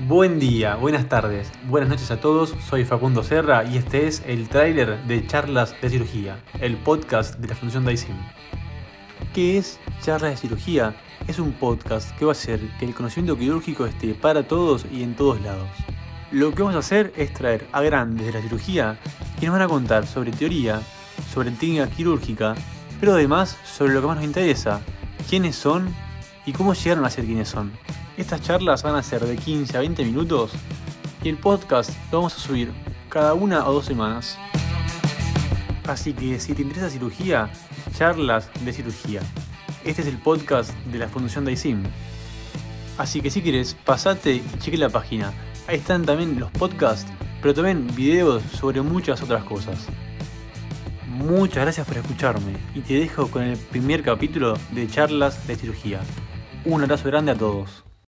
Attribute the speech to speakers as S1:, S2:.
S1: Buen día, buenas tardes, buenas noches a todos, soy Facundo Serra y este es el tráiler de Charlas de Cirugía, el podcast de la Fundación Daisim. ¿Qué es Charlas de Cirugía? Es un podcast que va a hacer que el conocimiento quirúrgico esté para todos y en todos lados. Lo que vamos a hacer es traer a grandes de la cirugía que nos van a contar sobre teoría, sobre técnica quirúrgica, pero además sobre lo que más nos interesa, quiénes son y cómo llegaron a ser quienes son. Estas charlas van a ser de 15 a 20 minutos y el podcast lo vamos a subir cada una o dos semanas. Así que si te interesa cirugía, charlas de cirugía. Este es el podcast de la Fundación Daisim. Así que si quieres, pasate y cheque la página. Ahí están también los podcasts, pero también videos sobre muchas otras cosas. Muchas gracias por escucharme y te dejo con el primer capítulo de charlas de cirugía. Un abrazo grande a todos.